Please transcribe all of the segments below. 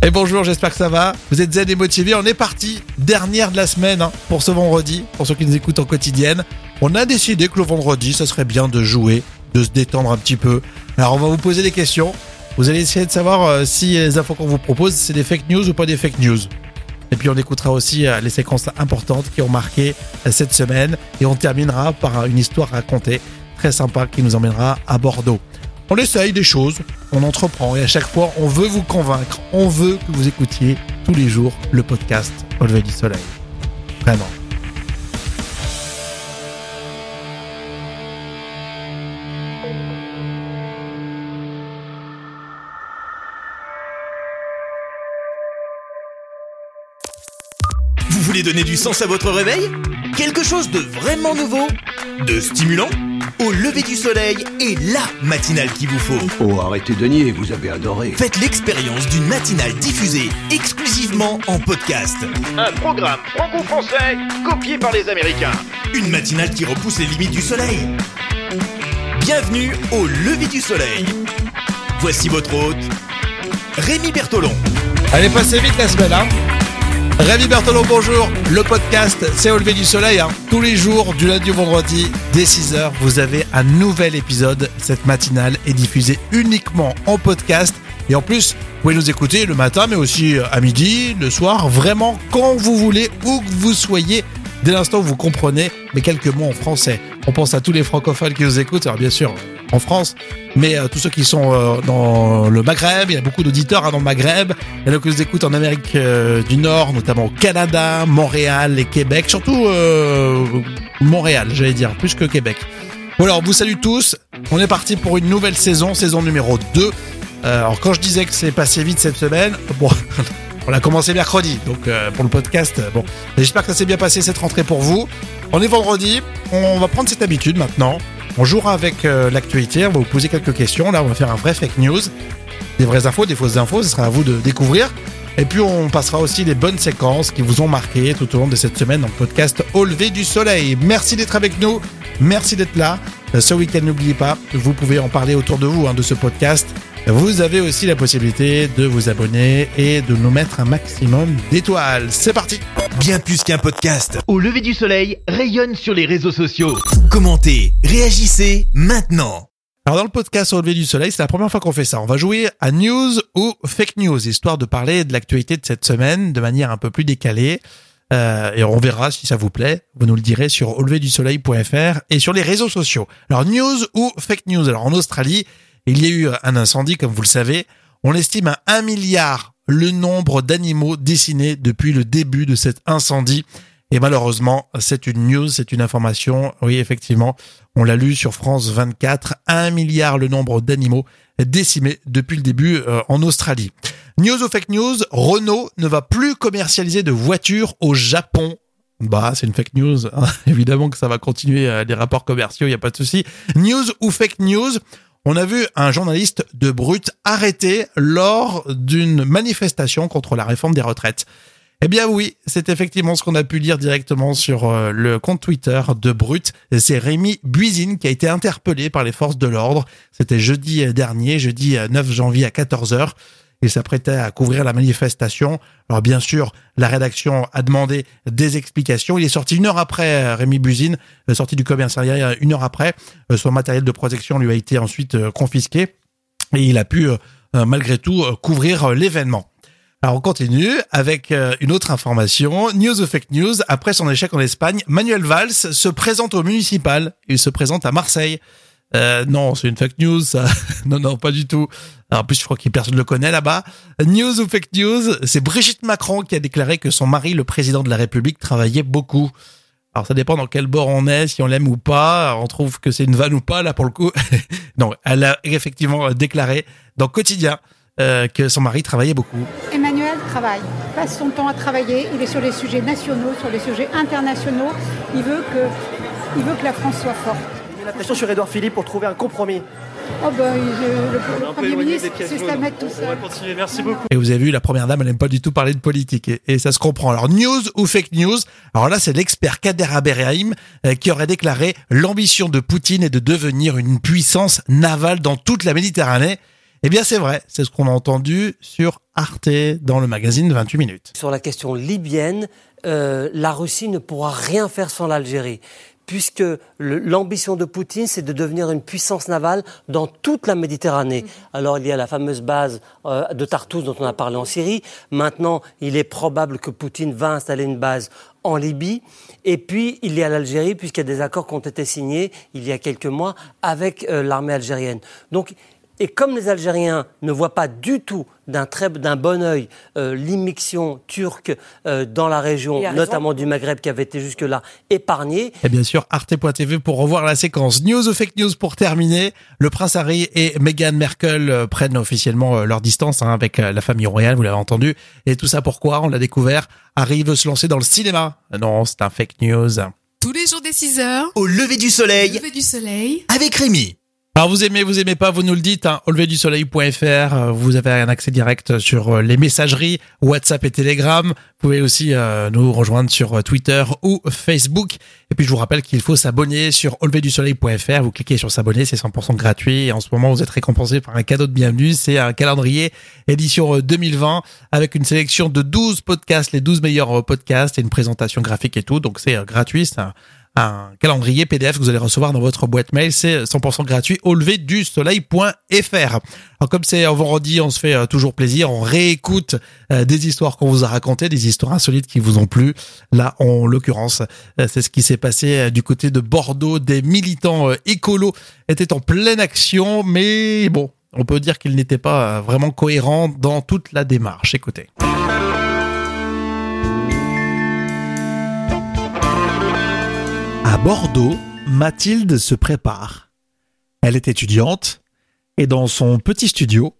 Et bonjour, j'espère que ça va. Vous êtes zen et motivés. On est parti. Dernière de la semaine hein, pour ce vendredi. Pour ceux qui nous écoutent en quotidienne. On a décidé que le vendredi, ça serait bien de jouer, de se détendre un petit peu. Alors on va vous poser des questions. Vous allez essayer de savoir euh, si les infos qu'on vous propose, c'est des fake news ou pas des fake news. Et puis on écoutera aussi euh, les séquences importantes qui ont marqué euh, cette semaine. Et on terminera par une histoire racontée très sympa qui nous emmènera à Bordeaux. On essaye des choses, on entreprend et à chaque fois on veut vous convaincre, on veut que vous écoutiez tous les jours le podcast Au du soleil. Vraiment. Vous voulez donner du sens à votre réveil? Quelque chose de vraiment nouveau? De stimulant? Au lever du soleil et la matinale qu'il vous faut. Oh, arrêtez de nier, vous avez adoré. Faites l'expérience d'une matinale diffusée exclusivement en podcast. Un programme franco-français copié par les Américains. Une matinale qui repousse les limites du soleil. Bienvenue au lever du soleil. Voici votre hôte, Rémi Bertolon. Allez, passez vite la semaine, hein Rémi Bertolon, bonjour. Le podcast, c'est au lever du soleil. Hein. Tous les jours, du lundi au vendredi, dès 6h, vous avez un nouvel épisode. Cette matinale est diffusée uniquement en podcast. Et en plus, vous pouvez nous écouter le matin, mais aussi à midi, le soir, vraiment quand vous voulez, où que vous soyez. Dès l'instant où vous comprenez mais quelques mots en français. On pense à tous les francophones qui nous écoutent, alors bien sûr en France, mais euh, tous ceux qui sont euh, dans le Maghreb, il y a beaucoup d'auditeurs hein, dans le Maghreb, il y en a qui nous écoutent en Amérique euh, du Nord, notamment au Canada, Montréal et Québec, surtout euh, Montréal, j'allais dire, plus que Québec. Bon alors, on vous salue tous, on est parti pour une nouvelle saison, saison numéro 2. Euh, alors quand je disais que c'est passé vite cette semaine, bon... On a commencé mercredi, donc euh, pour le podcast, bon. J'espère que ça s'est bien passé cette rentrée pour vous. On est vendredi, on va prendre cette habitude maintenant. On jouera avec euh, l'actualité, on va vous poser quelques questions. Là, on va faire un vrai fake news. Des vraies infos, des fausses infos, ce sera à vous de découvrir. Et puis on passera aussi les bonnes séquences qui vous ont marqué tout au long de cette semaine dans le podcast Au lever du soleil. Merci d'être avec nous, merci d'être là. Euh, Ce week-end, n'oubliez pas, vous pouvez en parler autour de vous hein, de ce podcast. Vous avez aussi la possibilité de vous abonner et de nous mettre un maximum d'étoiles. C'est parti Bien plus qu'un podcast. Au lever du soleil, rayonne sur les réseaux sociaux. Commentez, réagissez maintenant. Alors dans le podcast Au lever du soleil, c'est la première fois qu'on fait ça. On va jouer à news ou fake news, histoire de parler de l'actualité de cette semaine de manière un peu plus décalée. Euh, et on verra si ça vous plaît. Vous nous le direz sur auleverdusoleil.fr et sur les réseaux sociaux. Alors news ou fake news? Alors en Australie, il y a eu un incendie, comme vous le savez. On estime à un milliard le nombre d'animaux décimés depuis le début de cet incendie. Et malheureusement, c'est une news, c'est une information. Oui, effectivement, on l'a lu sur France 24. Un milliard le nombre d'animaux décimés depuis le début euh, en Australie. News ou fake news, Renault ne va plus commercialiser de voitures au Japon. Bah, c'est une fake news. hein. Évidemment que ça va continuer euh, les rapports commerciaux, il n'y a pas de souci. News ou fake news, on a vu un journaliste de Brut arrêté lors d'une manifestation contre la réforme des retraites. Eh bien oui, c'est effectivement ce qu'on a pu lire directement sur euh, le compte Twitter de Brut. C'est Rémi Buisine qui a été interpellé par les forces de l'ordre. C'était jeudi euh, dernier, jeudi euh, 9 janvier à 14h. Il s'apprêtait à couvrir la manifestation. Alors bien sûr, la rédaction a demandé des explications. Il est sorti une heure après, euh, Rémi Buzine, euh, sorti du commissariat une heure après. Euh, Son matériel de protection lui a été ensuite euh, confisqué et il a pu, euh, euh, malgré tout, euh, couvrir euh, l'événement. Alors on continue avec euh, une autre information. News ou fake news. Après son échec en Espagne, Manuel Valls se présente au municipal. Il se présente à Marseille. Euh, non, c'est une fake news. Ça. non, non, pas du tout. En plus, je crois que personne ne le connaît là-bas. News ou fake news, c'est Brigitte Macron qui a déclaré que son mari, le président de la République, travaillait beaucoup. Alors ça dépend dans quel bord on est, si on l'aime ou pas. On trouve que c'est une vanne ou pas là pour le coup. non, elle a effectivement déclaré dans Quotidien euh, que son mari travaillait beaucoup. Emmanuel travaille, passe son temps à travailler, il est sur les sujets nationaux, sur les sujets internationaux, il veut que, il veut que la France soit forte. La pression sur Edouard Philippe pour trouver un compromis. Oh ben, il- le, le Premier ministre, c'est se la mettre tout seul. continuer, merci beaucoup. Et vous avez vu, la première dame, elle n'aime pas du tout parler de politique. Et, et ça se comprend. Alors, news ou fake news? Alors là, c'est l'expert Kader Aberrahim euh, qui aurait déclaré l'ambition de Poutine est de devenir une puissance navale dans toute la Méditerranée. Eh bien, c'est vrai, c'est ce qu'on a entendu sur Arte dans le magazine 28 minutes. Sur la question libyenne, euh, la Russie ne pourra rien faire sans l'Algérie puisque l'ambition de Poutine, c'est de devenir une puissance navale dans toute la Méditerranée. Alors il y a la fameuse base euh, de Tartous dont on a parlé en Syrie. Maintenant, il est probable que Poutine va installer une base en Libye. Et puis, il y a l'Algérie, puisqu'il y a des accords qui ont été signés il y a quelques mois avec euh, l'armée algérienne. Donc, et comme les Algériens ne voient pas du tout d'un très d'un bon œil euh, l'immixion turque euh, dans la région, notamment du Maghreb qui avait été jusque-là épargnée. Et bien sûr, arte.tv pour revoir la séquence. News ou fake news pour terminer. Le prince Harry et Meghan Merkel euh, prennent officiellement leur distance hein, avec la famille royale, vous l'avez entendu. Et tout ça pourquoi? On l'a découvert. Harry veut se lancer dans le cinéma. Non, c'est un fake news. Tous les jours des 6 heures. Au lever du soleil. Lever du soleil. Avec Rémi. Alors vous aimez, vous aimez pas, vous nous le dites, hein, euh, vous avez un accès direct sur euh, les messageries, WhatsApp et Telegram. Vous pouvez aussi euh, nous rejoindre sur Twitter ou Facebook. Et puis je vous rappelle qu'il faut s'abonner sur auleverdusoleil.fr. Vous cliquez sur s'abonner, c'est 100% gratuit. Et en ce moment, vous êtes récompensé par un cadeau de bienvenue. C'est un calendrier édition 2020 avec une sélection de 12 podcasts, les 12 meilleurs podcasts et une présentation graphique et tout. Donc c'est gratuit, calendrier PDF que vous allez recevoir dans votre boîte mail. C'est 100% gratuit au lever du. Alors comme c'est un vendredi, on se fait euh, toujours plaisir, on réécoute euh, des histoires qu'on vous a racontées, des histoires insolites qui vous ont plu. Là, en l'occurrence, euh, c'est ce qui s'est passé du côté de Bordeaux. Des militants écolos étaient en pleine action, mais bon, on peut dire qu'ils n'étaient pas vraiment cohérents dans toute la démarche. Écoutez. Bordeaux, Mathilde se prépare. Elle est étudiante et dans son petit studio,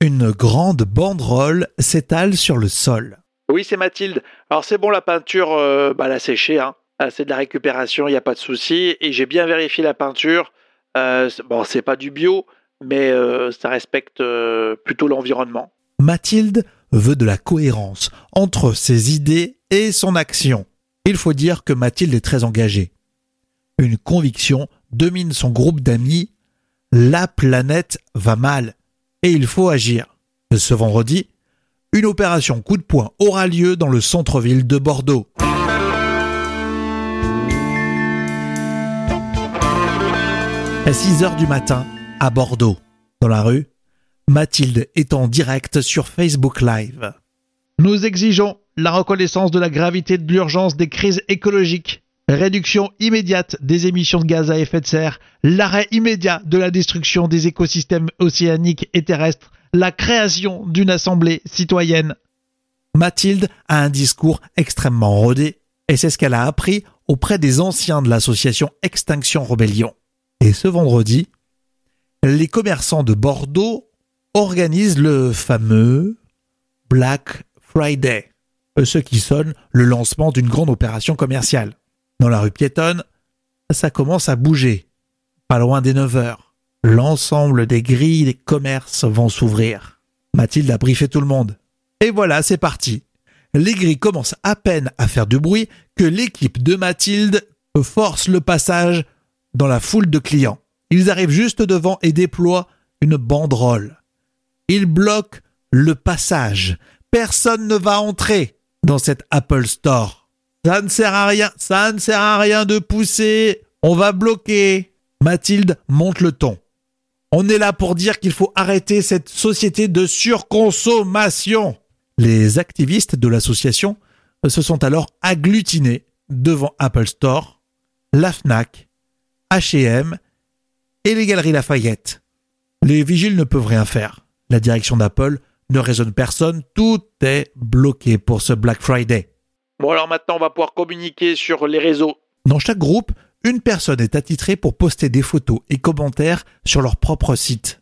une grande banderole s'étale sur le sol. Oui, c'est Mathilde. Alors c'est bon, la peinture, euh, bah, elle a séché. Hein. C'est de la récupération, il n'y a pas de souci. Et j'ai bien vérifié la peinture. Euh, bon, c'est pas du bio, mais euh, ça respecte euh, plutôt l'environnement. Mathilde veut de la cohérence entre ses idées et son action. Il faut dire que Mathilde est très engagée. Une conviction domine son groupe d'amis. La planète va mal et il faut agir. Ce vendredi, une opération coup de poing aura lieu dans le centre-ville de Bordeaux. À 6 heures du matin, à Bordeaux, dans la rue, Mathilde est en direct sur Facebook Live. Nous exigeons la reconnaissance de la gravité de l'urgence des crises écologiques, réduction immédiate des émissions de gaz à effet de serre, l'arrêt immédiat de la destruction des écosystèmes océaniques et terrestres, la création d'une assemblée citoyenne. Mathilde a un discours extrêmement rodé, et c'est ce qu'elle a appris auprès des anciens de l'association Extinction Rebellion. Et ce vendredi, les commerçants de Bordeaux organisent le fameux Black Friday ce qui sonne le lancement d'une grande opération commerciale. Dans la rue piétonne, ça commence à bouger. Pas loin des 9 heures. L'ensemble des grilles des commerces vont s'ouvrir. Mathilde a briefé tout le monde. Et voilà, c'est parti. Les grilles commencent à peine à faire du bruit que l'équipe de Mathilde force le passage dans la foule de clients. Ils arrivent juste devant et déploient une banderole. Ils bloquent le passage. Personne ne va entrer dans cet Apple Store. Ça ne sert à rien, ça ne sert à rien de pousser, on va bloquer. Mathilde monte le ton. On est là pour dire qu'il faut arrêter cette société de surconsommation. Les activistes de l'association se sont alors agglutinés devant Apple Store, la FNAC, H&M et les Galeries Lafayette. Les vigiles ne peuvent rien faire. La direction d'Apple ne raisonne personne, tout est bloqué pour ce Black Friday. Bon alors maintenant on va pouvoir communiquer sur les réseaux. Dans chaque groupe, une personne est attitrée pour poster des photos et commentaires sur leur propre site.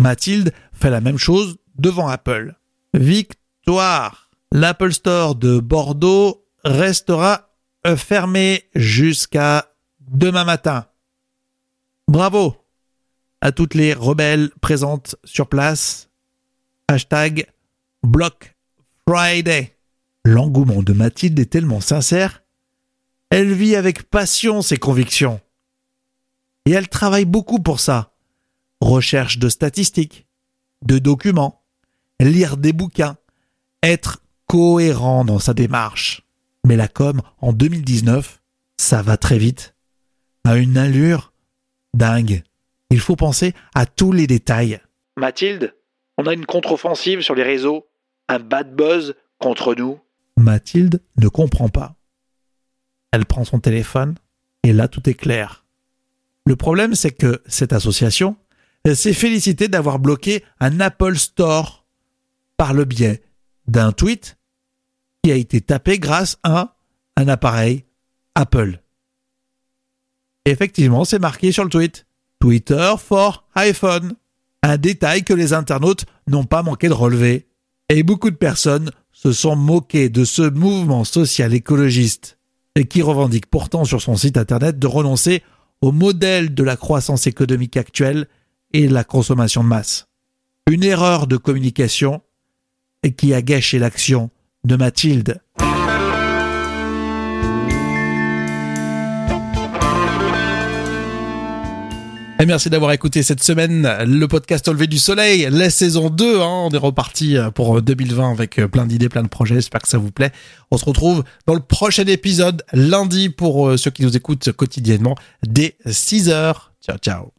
Mathilde fait la même chose devant Apple. Victoire L'Apple Store de Bordeaux restera fermé jusqu'à demain matin. Bravo à toutes les rebelles présentes sur place Hashtag Block Friday. L'engouement de Mathilde est tellement sincère, elle vit avec passion ses convictions. Et elle travaille beaucoup pour ça. Recherche de statistiques, de documents, lire des bouquins, être cohérent dans sa démarche. Mais la com, en 2019, ça va très vite. À une allure dingue. Il faut penser à tous les détails. Mathilde, on a une contre-offensive sur les réseaux, un bad buzz contre nous. Mathilde ne comprend pas. Elle prend son téléphone et là tout est clair. Le problème c'est que cette association s'est félicitée d'avoir bloqué un Apple Store par le biais d'un tweet qui a été tapé grâce à un appareil Apple. Effectivement, c'est marqué sur le tweet. Twitter for iPhone. Un détail que les internautes n'ont pas manqué de relever. Et beaucoup de personnes se sont moquées de ce mouvement social écologiste qui revendique pourtant sur son site internet de renoncer au modèle de la croissance économique actuelle et de la consommation de masse. Une erreur de communication qui a gâché l'action de Mathilde. Et merci d'avoir écouté cette semaine le podcast Au du soleil, la saison 2. Hein, on est reparti pour 2020 avec plein d'idées, plein de projets. J'espère que ça vous plaît. On se retrouve dans le prochain épisode lundi pour ceux qui nous écoutent quotidiennement dès 6 heures. Ciao, ciao.